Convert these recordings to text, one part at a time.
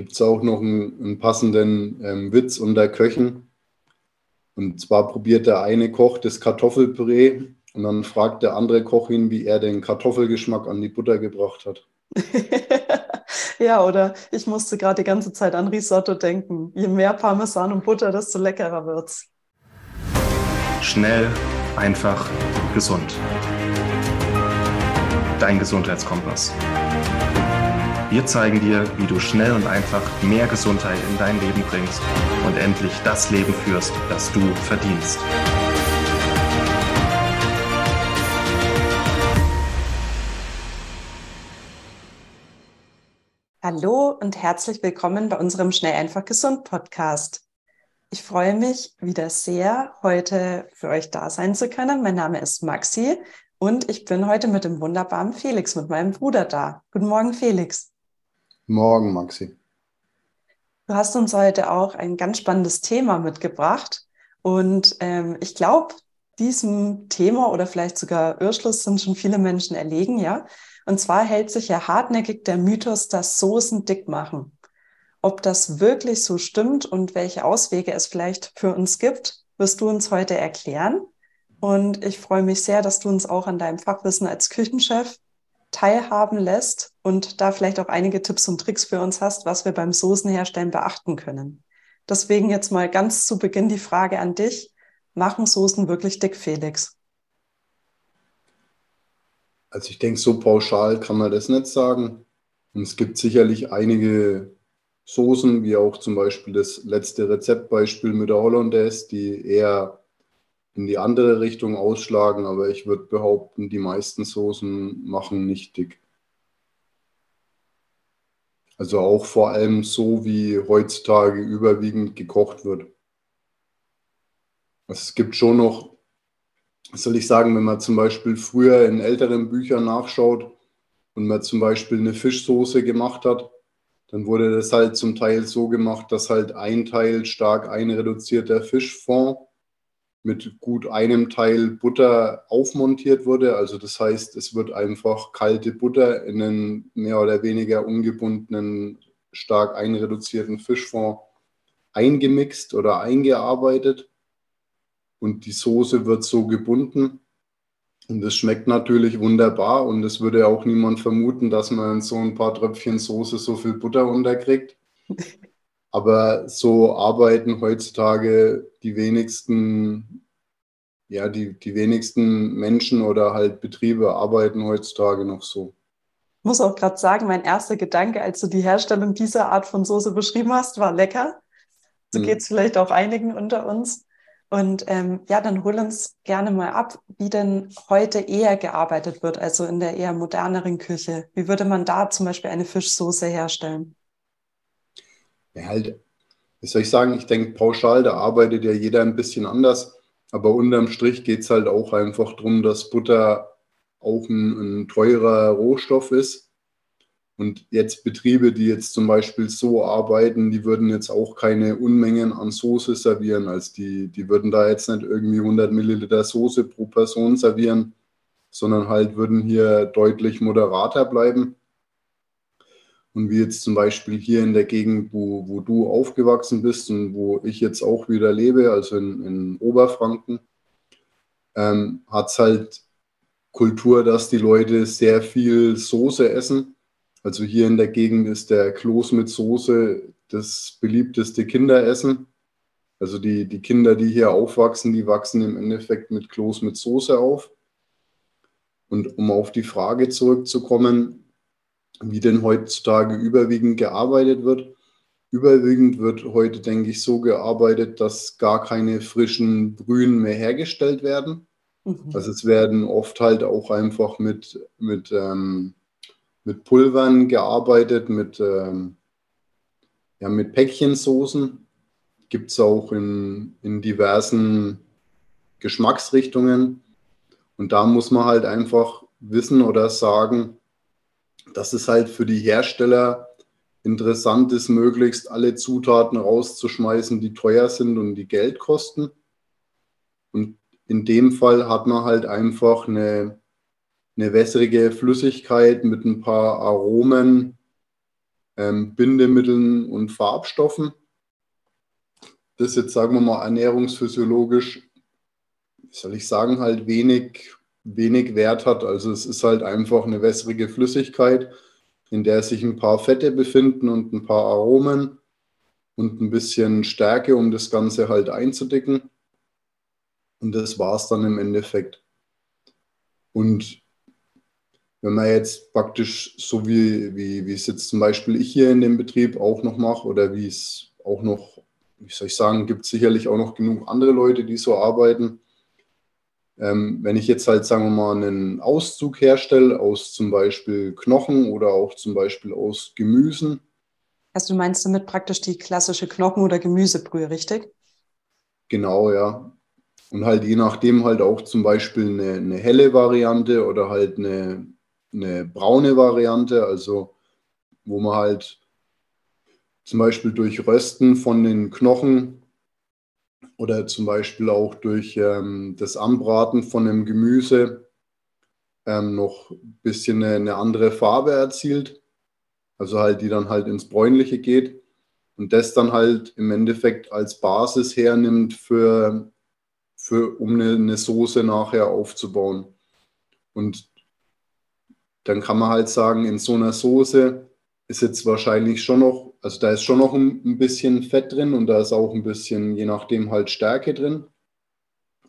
gibt es auch noch einen, einen passenden ähm, Witz unter Köchen. Und zwar probiert der eine Koch das Kartoffelpüree und dann fragt der andere Koch ihn, wie er den Kartoffelgeschmack an die Butter gebracht hat. ja, oder ich musste gerade die ganze Zeit an Risotto denken. Je mehr Parmesan und Butter, desto leckerer wird's. Schnell, einfach, gesund. Dein Gesundheitskompass. Wir zeigen dir, wie du schnell und einfach mehr Gesundheit in dein Leben bringst und endlich das Leben führst, das du verdienst. Hallo und herzlich willkommen bei unserem Schnell einfach gesund Podcast. Ich freue mich wieder sehr, heute für euch da sein zu können. Mein Name ist Maxi und ich bin heute mit dem wunderbaren Felix, mit meinem Bruder da. Guten Morgen, Felix. Morgen, Maxi. Du hast uns heute auch ein ganz spannendes Thema mitgebracht. Und ähm, ich glaube, diesem Thema oder vielleicht sogar Irrschluss sind schon viele Menschen erlegen, ja. Und zwar hält sich ja hartnäckig der Mythos, dass Soßen dick machen. Ob das wirklich so stimmt und welche Auswege es vielleicht für uns gibt, wirst du uns heute erklären. Und ich freue mich sehr, dass du uns auch an deinem Fachwissen als Küchenchef teilhaben lässt und da vielleicht auch einige Tipps und Tricks für uns hast, was wir beim Soßenherstellen beachten können. Deswegen jetzt mal ganz zu Beginn die Frage an dich. Machen Soßen wirklich dick, Felix? Also ich denke, so pauschal kann man das nicht sagen. Und es gibt sicherlich einige Soßen, wie auch zum Beispiel das letzte Rezeptbeispiel mit der Hollandaise, die eher in die andere Richtung ausschlagen, aber ich würde behaupten, die meisten Soßen machen nicht dick. Also auch vor allem so, wie heutzutage überwiegend gekocht wird. Also es gibt schon noch, was soll ich sagen, wenn man zum Beispiel früher in älteren Büchern nachschaut und man zum Beispiel eine Fischsoße gemacht hat, dann wurde das halt zum Teil so gemacht, dass halt ein Teil stark einreduzierter Fischfond mit gut einem Teil Butter aufmontiert wurde. Also das heißt, es wird einfach kalte Butter in einen mehr oder weniger ungebundenen, stark einreduzierten Fischfond eingemixt oder eingearbeitet. Und die Soße wird so gebunden. Und es schmeckt natürlich wunderbar. Und es würde auch niemand vermuten, dass man in so ein paar Tröpfchen Soße so viel Butter unterkriegt. Aber so arbeiten heutzutage die wenigsten, ja, die, die wenigsten Menschen oder halt Betriebe arbeiten heutzutage noch so. Ich muss auch gerade sagen, mein erster Gedanke, als du die Herstellung dieser Art von Soße beschrieben hast, war lecker. So mhm. geht es vielleicht auch einigen unter uns. Und ähm, ja, dann hol uns gerne mal ab, wie denn heute eher gearbeitet wird, also in der eher moderneren Küche. Wie würde man da zum Beispiel eine Fischsoße herstellen? ja, halt, wie soll ich sagen, ich denke pauschal, da arbeitet ja jeder ein bisschen anders. Aber unterm Strich geht es halt auch einfach darum, dass Butter auch ein, ein teurer Rohstoff ist. Und jetzt Betriebe, die jetzt zum Beispiel so arbeiten, die würden jetzt auch keine Unmengen an Soße servieren. Also die, die würden da jetzt nicht irgendwie 100 Milliliter Soße pro Person servieren, sondern halt würden hier deutlich moderater bleiben. Und wie jetzt zum Beispiel hier in der Gegend, wo, wo du aufgewachsen bist und wo ich jetzt auch wieder lebe, also in, in Oberfranken, ähm, hat es halt Kultur, dass die Leute sehr viel Soße essen. Also hier in der Gegend ist der Kloß mit Soße das beliebteste Kinderessen. Also die, die Kinder, die hier aufwachsen, die wachsen im Endeffekt mit Kloß mit Soße auf. Und um auf die Frage zurückzukommen, wie denn heutzutage überwiegend gearbeitet wird. Überwiegend wird heute, denke ich, so gearbeitet, dass gar keine frischen Brühen mehr hergestellt werden. Mhm. Also es werden oft halt auch einfach mit, mit, ähm, mit Pulvern gearbeitet, mit, ähm, ja, mit Päckchensoßen. Gibt es auch in, in diversen Geschmacksrichtungen. Und da muss man halt einfach wissen oder sagen, dass es halt für die Hersteller interessant ist, möglichst alle Zutaten rauszuschmeißen, die teuer sind und die Geld kosten. Und in dem Fall hat man halt einfach eine, eine wässrige Flüssigkeit mit ein paar Aromen, ähm, Bindemitteln und Farbstoffen. Das jetzt, sagen wir mal, ernährungsphysiologisch, wie soll ich sagen, halt wenig, wenig Wert hat. Also es ist halt einfach eine wässrige Flüssigkeit, in der sich ein paar Fette befinden und ein paar Aromen und ein bisschen Stärke, um das Ganze halt einzudicken. Und das war es dann im Endeffekt. Und wenn man jetzt praktisch so wie, wie, wie es jetzt zum Beispiel ich hier in dem Betrieb auch noch mache oder wie es auch noch, wie soll ich sagen, gibt es sicherlich auch noch genug andere Leute, die so arbeiten. Ähm, wenn ich jetzt halt, sagen wir mal, einen Auszug herstelle aus zum Beispiel Knochen oder auch zum Beispiel aus Gemüsen. Also du meinst damit praktisch die klassische Knochen- oder Gemüsebrühe, richtig? Genau, ja. Und halt je nachdem halt auch zum Beispiel eine, eine helle Variante oder halt eine, eine braune Variante, also wo man halt zum Beispiel durch Rösten von den Knochen oder zum Beispiel auch durch ähm, das Anbraten von dem Gemüse ähm, noch ein bisschen eine, eine, andere Farbe erzielt. Also halt, die dann halt ins Bräunliche geht und das dann halt im Endeffekt als Basis hernimmt für, für um eine, eine Soße nachher aufzubauen. Und dann kann man halt sagen, in so einer Soße ist jetzt wahrscheinlich schon noch, also da ist schon noch ein, ein bisschen Fett drin und da ist auch ein bisschen, je nachdem, halt Stärke drin.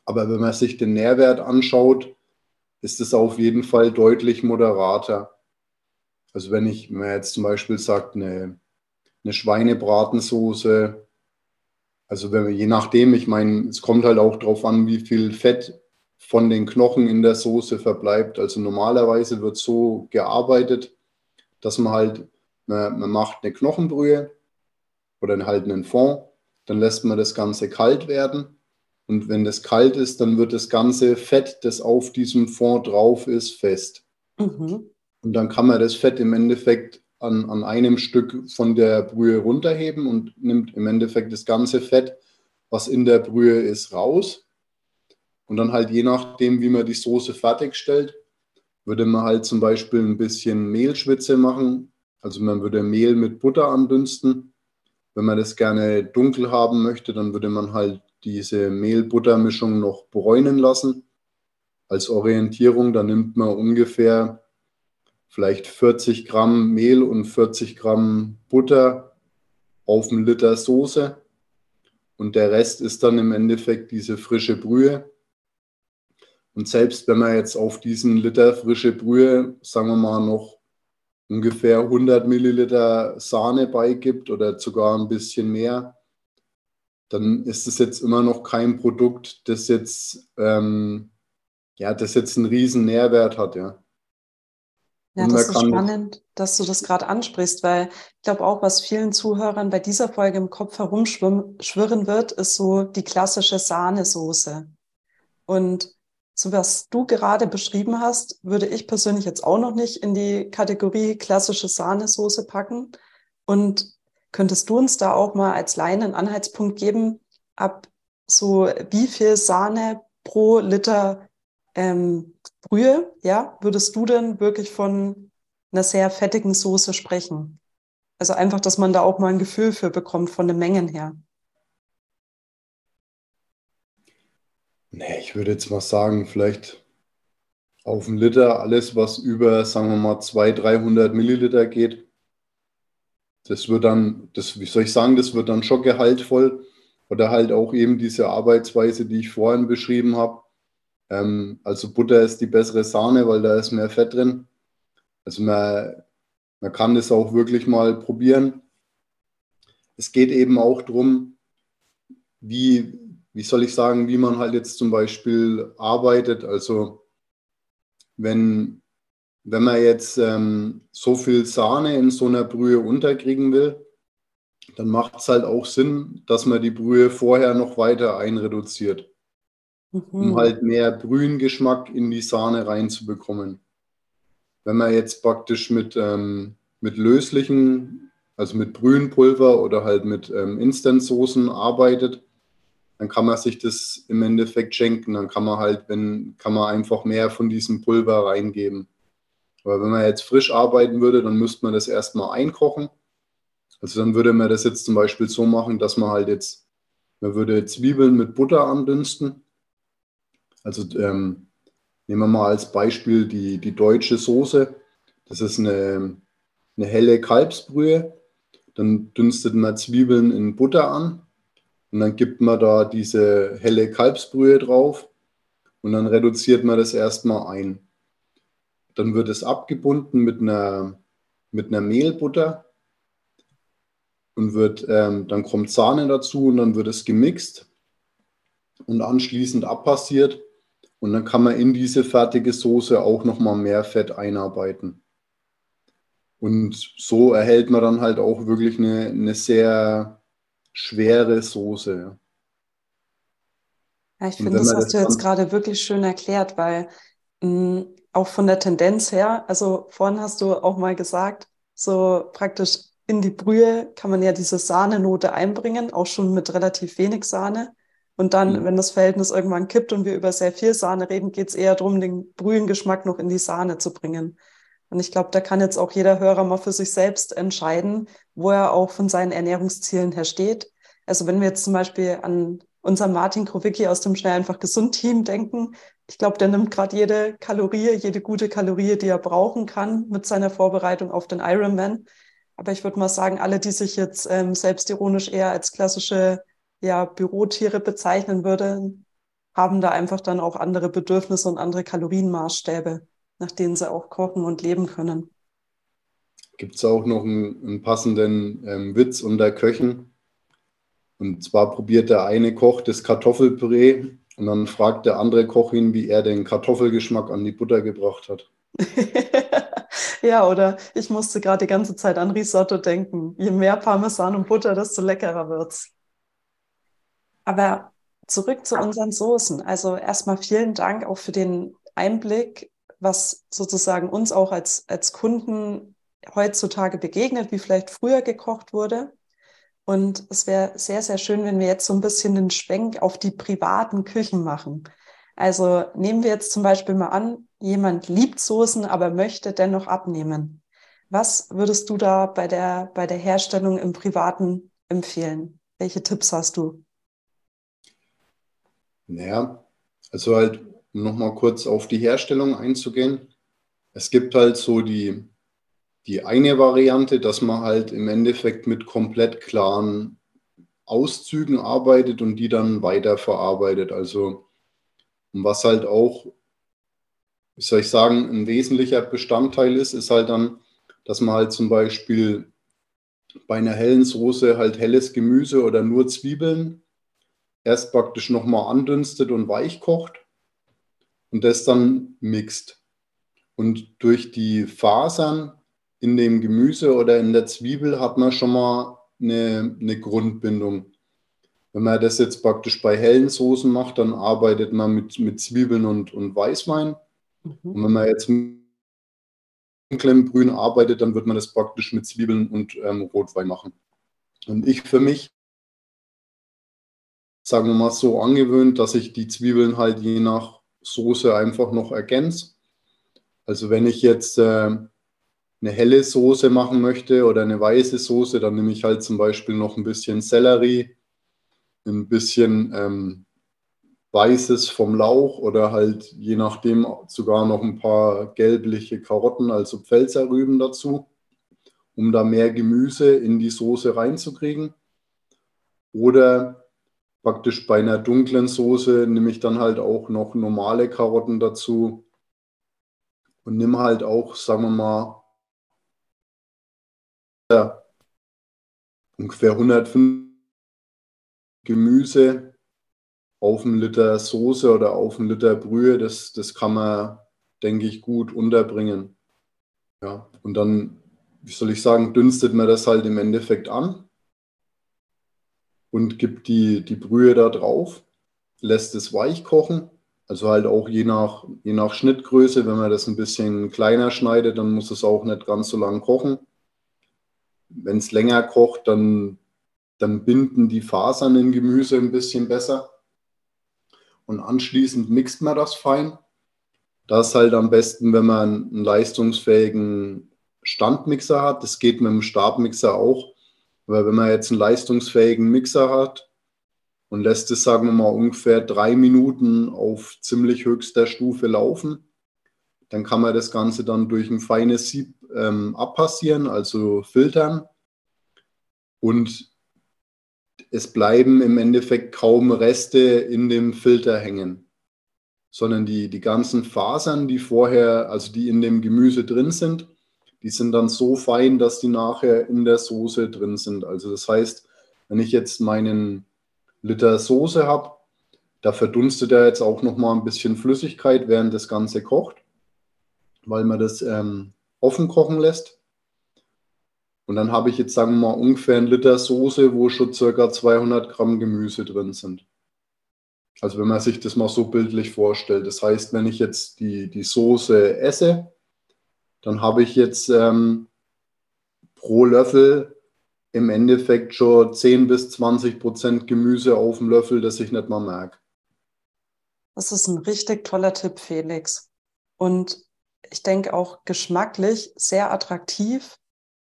Aber wenn man sich den Nährwert anschaut, ist es auf jeden Fall deutlich moderater. Also wenn ich mir jetzt zum Beispiel sagt, eine, eine Schweinebratensoße, also wenn wir, je nachdem, ich meine, es kommt halt auch darauf an, wie viel Fett von den Knochen in der Soße verbleibt. Also normalerweise wird so gearbeitet, dass man halt, man, man macht eine Knochenbrühe oder halt einen Fond, dann lässt man das Ganze kalt werden. Und wenn das kalt ist, dann wird das ganze Fett, das auf diesem Fond drauf ist, fest. Mhm. Und dann kann man das Fett im Endeffekt an, an einem Stück von der Brühe runterheben und nimmt im Endeffekt das ganze Fett, was in der Brühe ist, raus und dann halt je nachdem, wie man die Soße fertigstellt, würde man halt zum Beispiel ein bisschen Mehlschwitze machen. Also man würde Mehl mit Butter andünsten. Wenn man das gerne dunkel haben möchte, dann würde man halt diese Mehl-Butter-Mischung noch bräunen lassen. Als Orientierung, da nimmt man ungefähr vielleicht 40 Gramm Mehl und 40 Gramm Butter auf einen Liter Soße. Und der Rest ist dann im Endeffekt diese frische Brühe. Und selbst wenn man jetzt auf diesen Liter frische Brühe, sagen wir mal, noch ungefähr 100 Milliliter Sahne beigibt oder sogar ein bisschen mehr, dann ist es jetzt immer noch kein Produkt, das jetzt, ähm, ja, das jetzt einen riesen Nährwert hat, ja. Ja, das ist spannend, dass du das gerade ansprichst, weil ich glaube auch, was vielen Zuhörern bei dieser Folge im Kopf herumschwirren wird, ist so die klassische Sahnesoße. Und so was du gerade beschrieben hast, würde ich persönlich jetzt auch noch nicht in die Kategorie klassische Sahnesoße packen. Und könntest du uns da auch mal als Laien einen Anhaltspunkt geben, ab so wie viel Sahne pro Liter ähm, Brühe, ja, würdest du denn wirklich von einer sehr fettigen Soße sprechen? Also einfach, dass man da auch mal ein Gefühl für bekommt von den Mengen her. Nee, ich würde jetzt mal sagen, vielleicht auf einen Liter alles, was über, sagen wir mal, 200, 300 Milliliter geht. Das wird dann, das, wie soll ich sagen, das wird dann schon gehaltvoll. Oder halt auch eben diese Arbeitsweise, die ich vorhin beschrieben habe. Ähm, also Butter ist die bessere Sahne, weil da ist mehr Fett drin. Also man, man kann das auch wirklich mal probieren. Es geht eben auch darum, wie, wie soll ich sagen, wie man halt jetzt zum Beispiel arbeitet. Also wenn, wenn man jetzt ähm, so viel Sahne in so einer Brühe unterkriegen will, dann macht es halt auch Sinn, dass man die Brühe vorher noch weiter einreduziert, mhm. um halt mehr Brühengeschmack in die Sahne reinzubekommen. Wenn man jetzt praktisch mit, ähm, mit löslichen, also mit Brühenpulver oder halt mit ähm, Instant-Soßen arbeitet, dann kann man sich das im Endeffekt schenken. Dann kann man halt, wenn, kann man einfach mehr von diesem Pulver reingeben. Aber wenn man jetzt frisch arbeiten würde, dann müsste man das erstmal einkochen Also dann würde man das jetzt zum Beispiel so machen, dass man halt jetzt, man würde Zwiebeln mit Butter andünsten. Also ähm, nehmen wir mal als Beispiel die, die deutsche Soße. Das ist eine, eine helle Kalbsbrühe. Dann dünstet man Zwiebeln in Butter an und dann gibt man da diese helle Kalbsbrühe drauf und dann reduziert man das erstmal ein. Dann wird es abgebunden mit einer, mit einer Mehlbutter und wird, ähm, dann kommt Sahne dazu und dann wird es gemixt und anschließend abpassiert. Und dann kann man in diese fertige Soße auch nochmal mehr Fett einarbeiten. Und so erhält man dann halt auch wirklich eine, eine sehr schwere Soße. Ja, ich finde, das hast das du jetzt gerade wirklich schön erklärt, weil mh, mm, auch von der Tendenz her, also vorhin hast du auch mal gesagt, so praktisch in die Brühe kann man ja diese Sahnenote einbringen, auch schon mit relativ wenig Sahne. Und dann, mhm. wenn das Verhältnis irgendwann kippt und wir über sehr viel Sahne reden, geht es eher darum, den Brühengeschmack noch in die Sahne zu bringen. Und ich glaube, da kann jetzt auch jeder Hörer mal für sich selbst entscheiden, wo er auch von seinen Ernährungszielen her steht. Also wenn wir jetzt zum Beispiel an unseren Martin Krowicki aus dem Schnell einfach gesund Team denken, ich glaube, der nimmt gerade jede Kalorie, jede gute Kalorie, die er brauchen kann mit seiner Vorbereitung auf den Ironman. Aber ich würde mal sagen, alle, die sich jetzt ähm, selbstironisch eher als klassische ja, Bürotiere bezeichnen würden, haben da einfach dann auch andere Bedürfnisse und andere Kalorienmaßstäbe nach denen sie auch kochen und leben können. Gibt es auch noch einen, einen passenden ähm, Witz unter Köchen? Und zwar probiert der eine Koch das Kartoffelpüree und dann fragt der andere Koch ihn, wie er den Kartoffelgeschmack an die Butter gebracht hat. ja, oder ich musste gerade die ganze Zeit an Risotto denken. Je mehr Parmesan und Butter, desto leckerer wird's. Aber zurück zu unseren Soßen. Also erstmal vielen Dank auch für den Einblick was sozusagen uns auch als, als Kunden heutzutage begegnet, wie vielleicht früher gekocht wurde. Und es wäre sehr, sehr schön, wenn wir jetzt so ein bisschen den Schwenk auf die privaten Küchen machen. Also nehmen wir jetzt zum Beispiel mal an, jemand liebt Soßen, aber möchte dennoch abnehmen. Was würdest du da bei der, bei der Herstellung im Privaten empfehlen? Welche Tipps hast du? Naja, also halt um nochmal kurz auf die Herstellung einzugehen. Es gibt halt so die, die eine Variante, dass man halt im Endeffekt mit komplett klaren Auszügen arbeitet und die dann weiterverarbeitet. Also was halt auch, wie soll ich sagen, ein wesentlicher Bestandteil ist, ist halt dann, dass man halt zum Beispiel bei einer hellen Soße halt helles Gemüse oder nur Zwiebeln erst praktisch nochmal andünstet und weich kocht und das dann mixt. Und durch die Fasern in dem Gemüse oder in der Zwiebel hat man schon mal eine, eine Grundbindung. Wenn man das jetzt praktisch bei hellen Soßen macht, dann arbeitet man mit, mit Zwiebeln und, und Weißwein. Mhm. Und wenn man jetzt mit dunklem Grün arbeitet, dann wird man das praktisch mit Zwiebeln und ähm, Rotwein machen. Und ich für mich, sagen wir mal so, angewöhnt, dass ich die Zwiebeln halt je nach Soße einfach noch ergänze. Also wenn ich jetzt äh, eine helle Soße machen möchte oder eine weiße Soße, dann nehme ich halt zum Beispiel noch ein bisschen Sellerie, ein bisschen ähm, Weißes vom Lauch oder halt je nachdem sogar noch ein paar gelbliche Karotten, also Pfälzerrüben dazu, um da mehr Gemüse in die Soße reinzukriegen. Oder praktisch bei einer dunklen Soße nehme ich dann halt auch noch normale Karotten dazu und nehme halt auch, sagen wir mal, ungefähr 105 Gemüse auf einen Liter Soße oder auf einen Liter Brühe. Das, das kann man, denke ich, gut unterbringen. Ja, und dann, wie soll ich sagen, dünstet man das halt im Endeffekt an und gibt die, die Brühe da drauf, lässt es weich kochen. Also halt auch je nach, je nach Schnittgröße, wenn man das ein bisschen kleiner schneidet, dann muss es auch nicht ganz so lang kochen. Wenn es länger kocht, dann, dann binden die Fasern im Gemüse ein bisschen besser. Und anschließend mixt man das fein. Das ist halt am besten, wenn man einen leistungsfähigen Standmixer hat. Das geht mit dem Stabmixer auch Aber wenn man jetzt einen leistungsfähigen Mixer hat und lässt es, sagen wir mal, ungefähr drei Minuten auf ziemlich höchster Stufe laufen, dann kann man das Ganze dann durch ein feines Sieb ähm, abpassieren, also filtern. Und es bleiben im Endeffekt kaum Reste in dem Filter hängen, sondern die, die ganzen Fasern, die vorher, also die in dem Gemüse drin sind, die sind dann so fein, dass die nachher in der Soße drin sind. Also das heißt, wenn ich jetzt meinen Liter Soße habe, da verdunstet er jetzt auch noch mal ein bisschen Flüssigkeit, während das Ganze kocht weil man das ähm, offen kochen lässt. Und dann habe ich jetzt, sagen wir mal, ungefähr einen Liter Soße, wo schon circa 200 Gramm Gemüse drin sind. Also wenn man sich das mal so bildlich vorstellt. Das heißt, wenn ich jetzt die, die Soße esse, dann habe ich jetzt ähm, pro Löffel im Endeffekt schon 10 bis 20 Prozent Gemüse auf dem Löffel, das ich nicht mal merke. Das ist ein richtig toller Tipp, Felix. Und ich denke auch geschmacklich sehr attraktiv.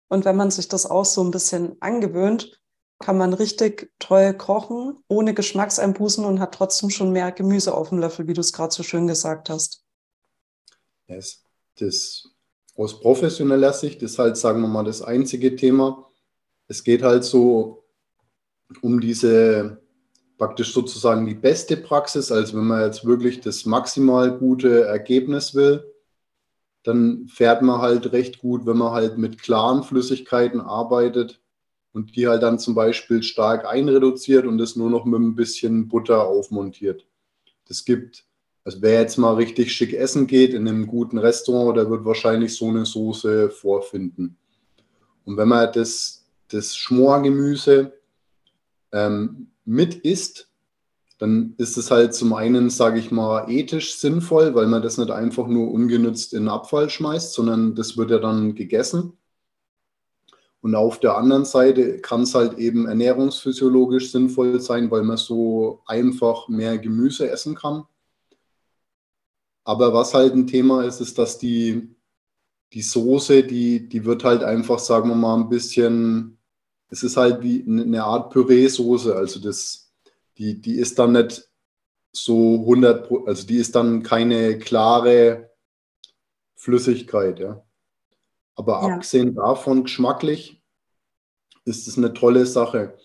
Und wenn man sich das auch so ein bisschen angewöhnt, kann man richtig toll kochen, ohne Geschmackseinbußen und hat trotzdem schon mehr Gemüse auf dem Löffel, wie du es gerade so schön gesagt hast. Yes. Das aus professioneller Sicht ist halt, sagen wir mal, das einzige Thema. Es geht halt so um diese praktisch sozusagen die beste Praxis, also wenn man jetzt wirklich das maximal gute Ergebnis will, dann fährt man halt recht gut, wenn man halt mit klaren Flüssigkeiten arbeitet und die halt dann zum Beispiel stark einreduziert und das nur noch mit ein bisschen Butter aufmontiert. Das gibt, also wer jetzt mal richtig schick essen geht in einem guten Restaurant, der wird wahrscheinlich so eine Soße vorfinden. Und wenn man das, das Schmorgemüse ähm, mit isst, dann ist es halt zum einen, sage ich mal, ethisch sinnvoll, weil man das nicht einfach nur ungenützt in den Abfall schmeißt, sondern das wird ja dann gegessen. Und auf der anderen Seite kann es halt eben ernährungsphysiologisch sinnvoll sein, weil man so einfach mehr Gemüse essen kann. Aber was halt ein Thema ist, ist, dass die, die Soße, die, die wird halt einfach, sagen wir mal, ein bisschen, es ist halt wie eine Art Püree-Soße. Also das, die, die ist dann nicht so 100, also die ist dann keine klare Flüssigkeit, ja. Aber ja. abgesehen davon, geschmacklich, ist es eine tolle Sache.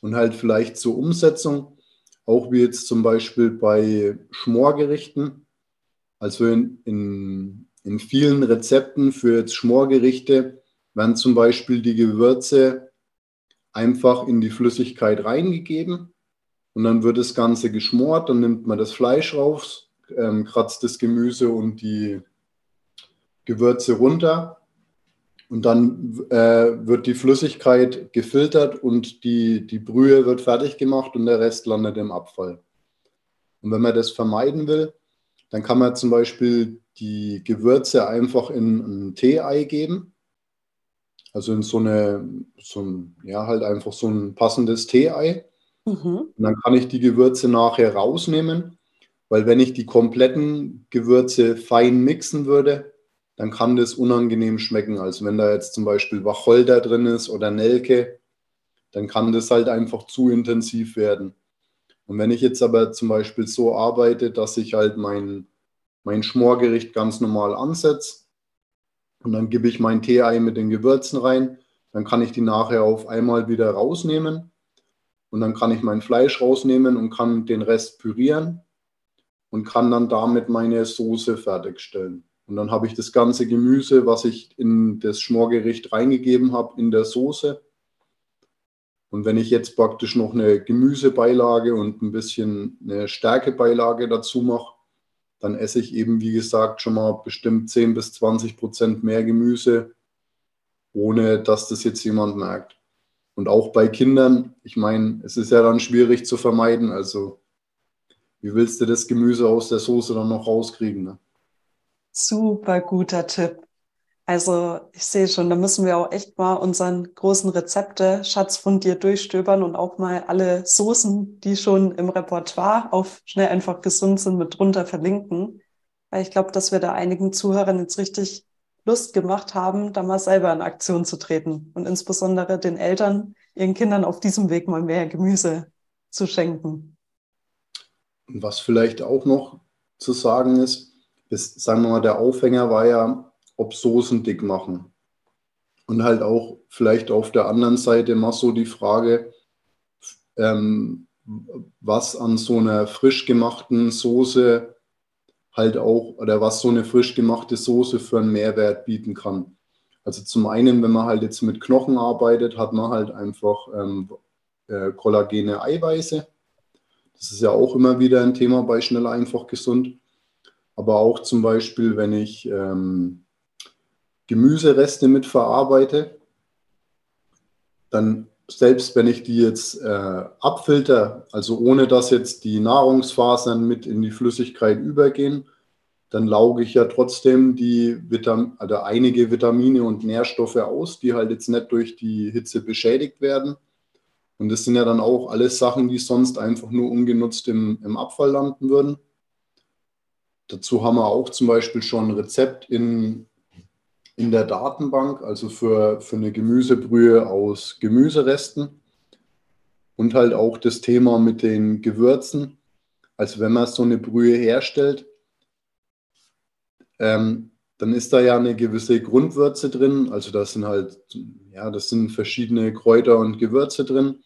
Und halt vielleicht zur Umsetzung, auch wie jetzt zum Beispiel bei Schmorgerichten, also in, in, in vielen Rezepten für jetzt Schmorgerichte werden zum Beispiel die Gewürze einfach in die Flüssigkeit reingegeben und dann wird das Ganze geschmort, dann nimmt man das Fleisch raus, ähm, kratzt das Gemüse und die Gewürze runter. Und dann äh, wird die Flüssigkeit gefiltert und die, die Brühe wird fertig gemacht und der Rest landet im Abfall. Und wenn man das vermeiden will, dann kann man zum Beispiel die Gewürze einfach in ein Tee-Ei geben. Also in so eine, so ein, ja, halt einfach so ein passendes Tee-Ei. Mhm. Und dann kann ich die Gewürze nachher rausnehmen, weil wenn ich die kompletten Gewürze fein mixen würde, dann kann das unangenehm schmecken. Also wenn da jetzt zum Beispiel Wacholder drin ist oder Nelke, dann kann das halt einfach zu intensiv werden. Und wenn ich jetzt aber zum Beispiel so arbeite, dass ich halt mein, mein Schmorgericht ganz normal ansetze und dann gebe ich mein Tee-Ei mit den Gewürzen rein, dann kann ich die nachher auf einmal wieder rausnehmen und dann kann ich mein Fleisch rausnehmen und kann den Rest pürieren und kann dann damit meine Soße fertigstellen. Und dann habe ich das ganze Gemüse, was ich in das Schmorgericht reingegeben habe, in der Soße. Und wenn ich jetzt praktisch noch eine Gemüsebeilage und ein bisschen eine Stärkebeilage dazu mache, dann esse ich eben, wie gesagt, schon mal bestimmt 10 bis 20 Prozent mehr Gemüse, ohne dass das jetzt jemand merkt. Und auch bei Kindern, ich meine, es ist ja dann schwierig zu vermeiden. Also, wie willst du das Gemüse aus der Soße dann noch rauskriegen? Ne? Super guter Tipp. Also, ich sehe schon, da müssen wir auch echt mal unseren großen Rezepte-Schatz von dir durchstöbern und auch mal alle Soßen, die schon im Repertoire auf schnell einfach gesund sind, mit drunter verlinken. Weil ich glaube, dass wir da einigen Zuhörern jetzt richtig Lust gemacht haben, da mal selber in Aktion zu treten und insbesondere den Eltern ihren Kindern auf diesem Weg mal mehr Gemüse zu schenken. Was vielleicht auch noch zu sagen ist, ist, sagen wir mal, der Aufhänger war ja, ob Soßen dick machen. Und halt auch vielleicht auf der anderen Seite mal so die Frage, ähm, was an so einer frisch gemachten Soße halt auch, oder was so eine frisch gemachte Soße für einen Mehrwert bieten kann. Also zum einen, wenn man halt jetzt mit Knochen arbeitet, hat man halt einfach ähm, äh, kollagene Eiweiße. Das ist ja auch immer wieder ein Thema bei schnell einfach gesund. Aber auch zum Beispiel, wenn ich ähm, Gemüsereste mit verarbeite, dann selbst wenn ich die jetzt äh, abfilter, also ohne dass jetzt die Nahrungsfasern mit in die Flüssigkeit übergehen, dann lauge ich ja trotzdem die Vitam also einige Vitamine und Nährstoffe aus, die halt jetzt nicht durch die Hitze beschädigt werden. Und das sind ja dann auch alles Sachen, die sonst einfach nur ungenutzt im, im Abfall landen würden. Dazu haben wir auch zum Beispiel schon ein Rezept in, in der Datenbank, also für, für eine Gemüsebrühe aus Gemüseresten. Und halt auch das Thema mit den Gewürzen. Also wenn man so eine Brühe herstellt, ähm, dann ist da ja eine gewisse Grundwürze drin. Also das sind halt, ja, das sind verschiedene Kräuter und Gewürze drin.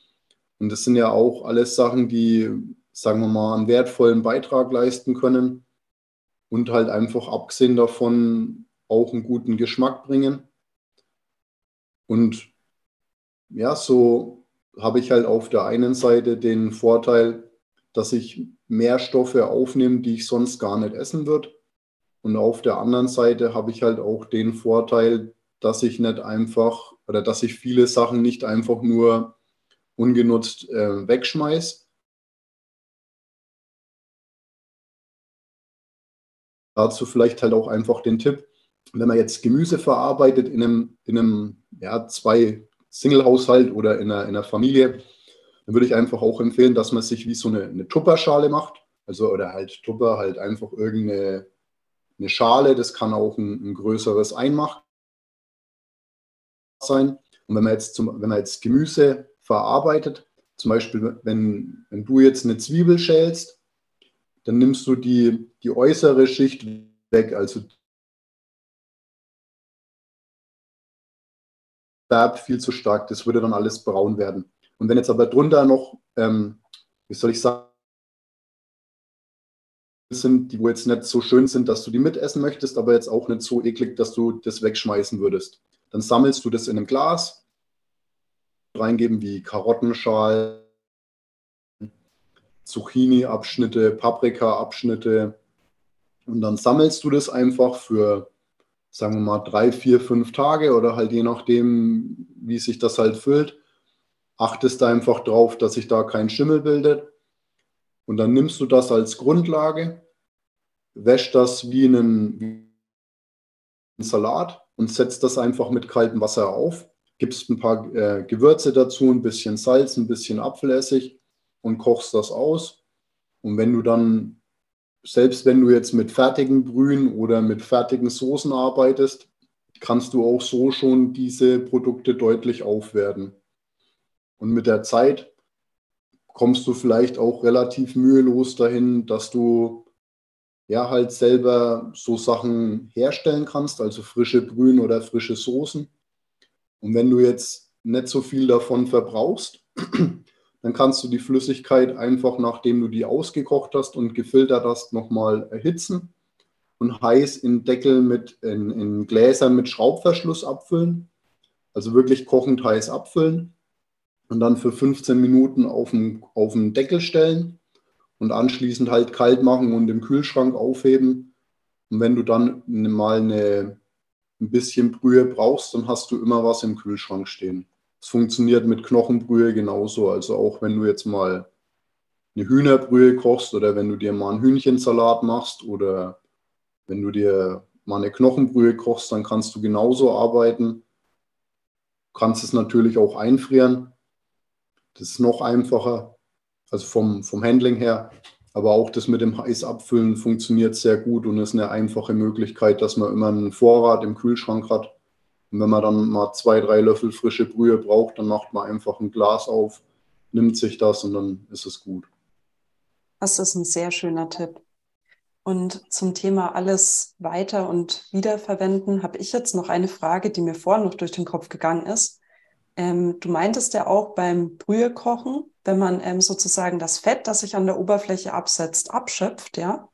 Und das sind ja auch alles Sachen, die, sagen wir mal, einen wertvollen Beitrag leisten können und halt einfach abgesehen davon auch einen guten Geschmack bringen. Und ja, so habe ich halt auf der einen Seite den Vorteil, dass ich mehr Stoffe aufnehme, die ich sonst gar nicht essen würde. Und auf der anderen Seite habe ich halt auch den Vorteil, dass ich nicht einfach oder dass ich viele Sachen nicht einfach nur ungenutzt äh, wegschmeiße. Dazu vielleicht halt auch einfach den Tipp, wenn man jetzt Gemüse verarbeitet in einem, in einem ja, zwei Single-Haushalt oder in einer, in einer Familie, dann würde ich einfach auch empfehlen, dass man sich wie so eine, eine Tupperschale macht. Also, oder halt Tupper, halt einfach irgendeine eine Schale, das kann auch ein, ein größeres Einmach sein. Und wenn man jetzt, zum, wenn man jetzt Gemüse verarbeitet, zum Beispiel, wenn, wenn du jetzt eine Zwiebel schälst, dann nimmst du die, die äußere Schicht weg, also Färb viel zu stark, das würde dann alles braun werden. Und wenn jetzt aber drunter noch, ähm, wie soll ich sagen, sind, die wo jetzt nicht so schön sind, dass du die mitessen möchtest, aber jetzt auch nicht so eklig, dass du das wegschmeißen würdest. Dann sammelst du das in einem Glas, reingeben wie Karottenschal, Zucchini-Abschnitte, Paprika-Abschnitte und dann sammelst du das einfach für, sagen wir mal, drei, vier, fünf Tage oder halt je nachdem, wie sich das halt füllt. Achtest da einfach drauf, dass sich da kein Schimmel bildet und dann nimmst du das als Grundlage, wäschst das wie einen, wie einen Salat und setzt das einfach mit kaltem Wasser auf. Gibst ein paar äh, Gewürze dazu, ein bisschen Salz, ein bisschen Apfelessig und kochst das aus. Und wenn du dann, selbst wenn du jetzt mit fertigen Brühen oder mit fertigen Soßen arbeitest, kannst du auch so schon diese Produkte deutlich aufwerten. Und mit der Zeit kommst du vielleicht auch relativ mühelos dahin, dass du ja halt selber so Sachen herstellen kannst, also frische Brühen oder frische Soßen. Und wenn du jetzt nicht so viel davon verbrauchst, dann kannst du die Flüssigkeit einfach, nachdem du die ausgekocht hast und gefiltert hast, nochmal erhitzen und heiß in Deckel mit, in, in Gläsern mit Schraubverschluss abfüllen. Also wirklich kochend heiß abfüllen und dann für 15 Minuten auf den, auf den Deckel stellen und anschließend halt kalt machen und im Kühlschrank aufheben. Und wenn du dann mal eine, ein bisschen Brühe brauchst, dann hast du immer was im Kühlschrank stehen. Es funktioniert mit Knochenbrühe genauso. Also auch wenn du jetzt mal eine Hühnerbrühe kochst oder wenn du dir mal einen Hühnchensalat machst oder wenn du dir mal eine Knochenbrühe kochst, dann kannst du genauso arbeiten. Du kannst es natürlich auch einfrieren. Das ist noch einfacher, also vom, vom Handling her. Aber auch das mit dem Heißabfüllen funktioniert sehr gut und ist eine einfache Möglichkeit, dass man immer einen Vorrat im Kühlschrank hat. Und wenn man dann mal zwei, drei Löffel frische Brühe braucht, dann macht man einfach ein Glas auf, nimmt sich das und dann ist es gut. Das ist ein sehr schöner Tipp. Und zum Thema alles weiter und wiederverwenden habe ich jetzt noch eine Frage, die mir vorhin noch durch den Kopf gegangen ist. Ähm, du meintest ja auch beim Brühekochen, wenn man ähm, sozusagen das Fett, das sich an der Oberfläche absetzt, abschöpft, ja.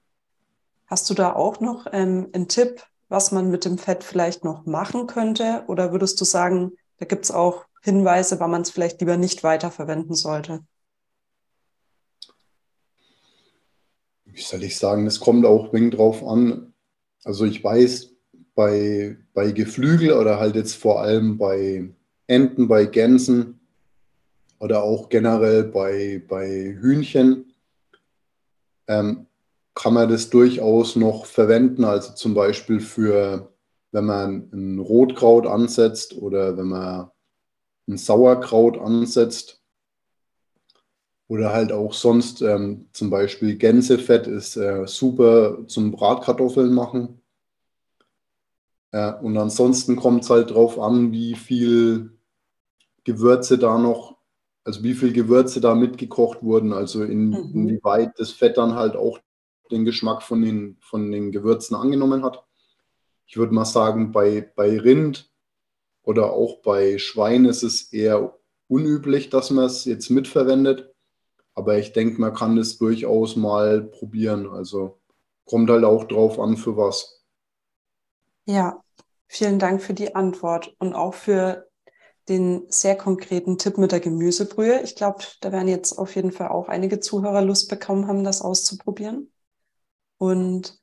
Hast du da auch noch ähm, einen Tipp, was man mit dem Fett vielleicht noch machen könnte? Oder würdest du sagen, da gibt es auch Hinweise, wann man es vielleicht lieber nicht weiterverwenden sollte? Wie soll ich sagen, es kommt auch wegen drauf an. Also ich weiß, bei, bei Geflügel oder halt jetzt vor allem bei Enten, bei Gänsen oder auch generell bei, bei Hühnchen ähm, kann man das durchaus noch verwenden. Also zum Beispiel für, wenn man ein Rotkraut ansetzt oder wenn man ein Sauerkraut ansetzt. Oder halt auch sonst ähm, zum Beispiel Gänsefett ist äh, super zum Bratkartoffeln machen. Äh, und ansonsten kommt es halt darauf an, wie viel Gewürze da noch, also wie viel Gewürze da mitgekocht wurden, also in, mhm. inwieweit das Fett dann halt auch den Geschmack von den, von den Gewürzen angenommen hat. Ich würde mal sagen, bei, bei Rind oder auch bei Schwein ist es eher unüblich, dass man es jetzt mitverwendet. Aber ich denke, man kann das durchaus mal probieren. Also kommt halt auch drauf an, für was. Ja, vielen Dank für die Antwort und auch für den sehr konkreten Tipp mit der Gemüsebrühe. Ich glaube, da werden jetzt auf jeden Fall auch einige Zuhörer Lust bekommen haben, das auszuprobieren. Und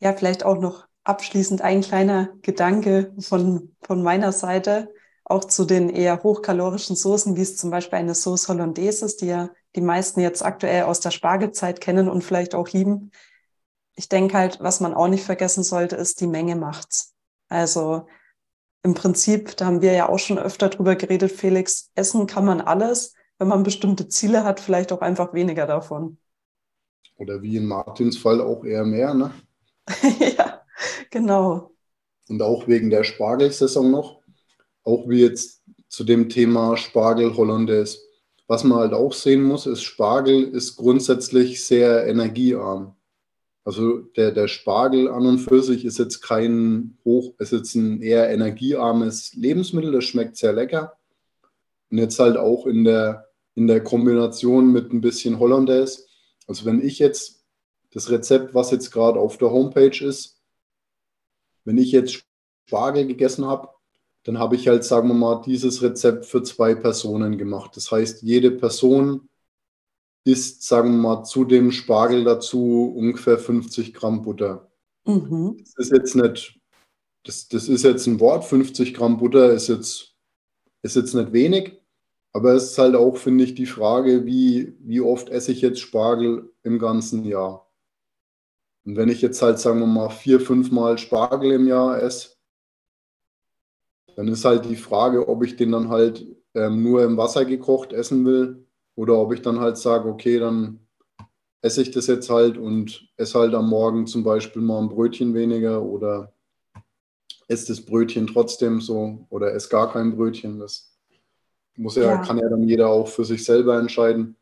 ja, vielleicht auch noch abschließend ein kleiner Gedanke von, von meiner Seite, auch zu den eher hochkalorischen Soßen, wie es zum Beispiel eine Sauce Hollandaise ist, die ja die meisten jetzt aktuell aus der Spargelzeit kennen und vielleicht auch lieben. Ich denke halt, was man auch nicht vergessen sollte, ist, die Menge macht's. Also im Prinzip, da haben wir ja auch schon öfter drüber geredet, Felix, essen kann man alles. Wenn man bestimmte Ziele hat, vielleicht auch einfach weniger davon. Oder wie in Martins Fall auch eher mehr, ne? ja, genau. Und auch wegen der Spargelsaison noch, auch wie jetzt zu dem Thema Spargel Hollandaise. Was man halt auch sehen muss, ist, Spargel ist grundsätzlich sehr energiearm. Also der, der Spargel an und für sich ist jetzt kein hoch, ist jetzt ein eher energiearmes Lebensmittel, das schmeckt sehr lecker. Und jetzt halt auch in der, in der Kombination mit ein bisschen Hollandaise also wenn ich jetzt das Rezept, was jetzt gerade auf der Homepage ist, wenn ich jetzt Spargel gegessen habe, dann habe ich halt, sagen wir mal, dieses Rezept für zwei Personen gemacht. Das heißt, jede Person isst, sagen wir mal, zu dem Spargel dazu ungefähr 50 Gramm Butter. Mhm. Das ist jetzt nicht, das, das ist jetzt ein Wort, 50 Gramm Butter ist jetzt, ist jetzt nicht wenig, aber es ist halt auch, finde ich, die Frage, wie, wie oft esse ich jetzt Spargel im ganzen Jahr? Und wenn ich jetzt halt, sagen wir mal, vier, fünf Mal Spargel im Jahr esse, dann ist halt die Frage, ob ich den dann halt ähm, nur im Wasser gekocht essen will oder ob ich dann halt sage, okay, dann esse ich das jetzt halt und esse halt am Morgen zum Beispiel mal ein Brötchen weniger oder esse das Brötchen trotzdem so oder esse gar kein Brötchen. Das muss ja, ja, kann ja dann jeder auch für sich selber entscheiden.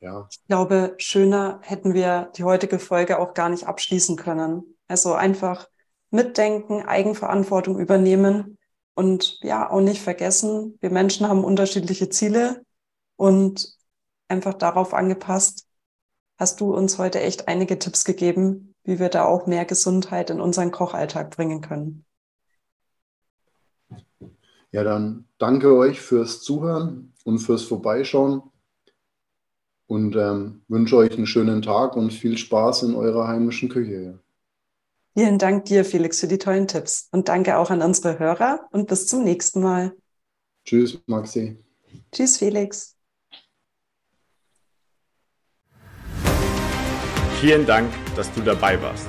Ja. Ich glaube, schöner hätten wir die heutige Folge auch gar nicht abschließen können. Also einfach mitdenken, Eigenverantwortung übernehmen und ja, auch nicht vergessen, wir Menschen haben unterschiedliche Ziele und einfach darauf angepasst, hast du uns heute echt einige Tipps gegeben, wie wir da auch mehr Gesundheit in unseren Kochalltag bringen können. Ja, dann danke euch fürs Zuhören und fürs Vorbeischauen und ähm, wünsche euch einen schönen Tag und viel Spaß in eurer heimischen Küche. Vielen Dank dir, Felix, für die tollen Tipps und danke auch an unsere Hörer und bis zum nächsten Mal. Tschüss, Maxi. Tschüss, Felix. Vielen Dank, dass du dabei warst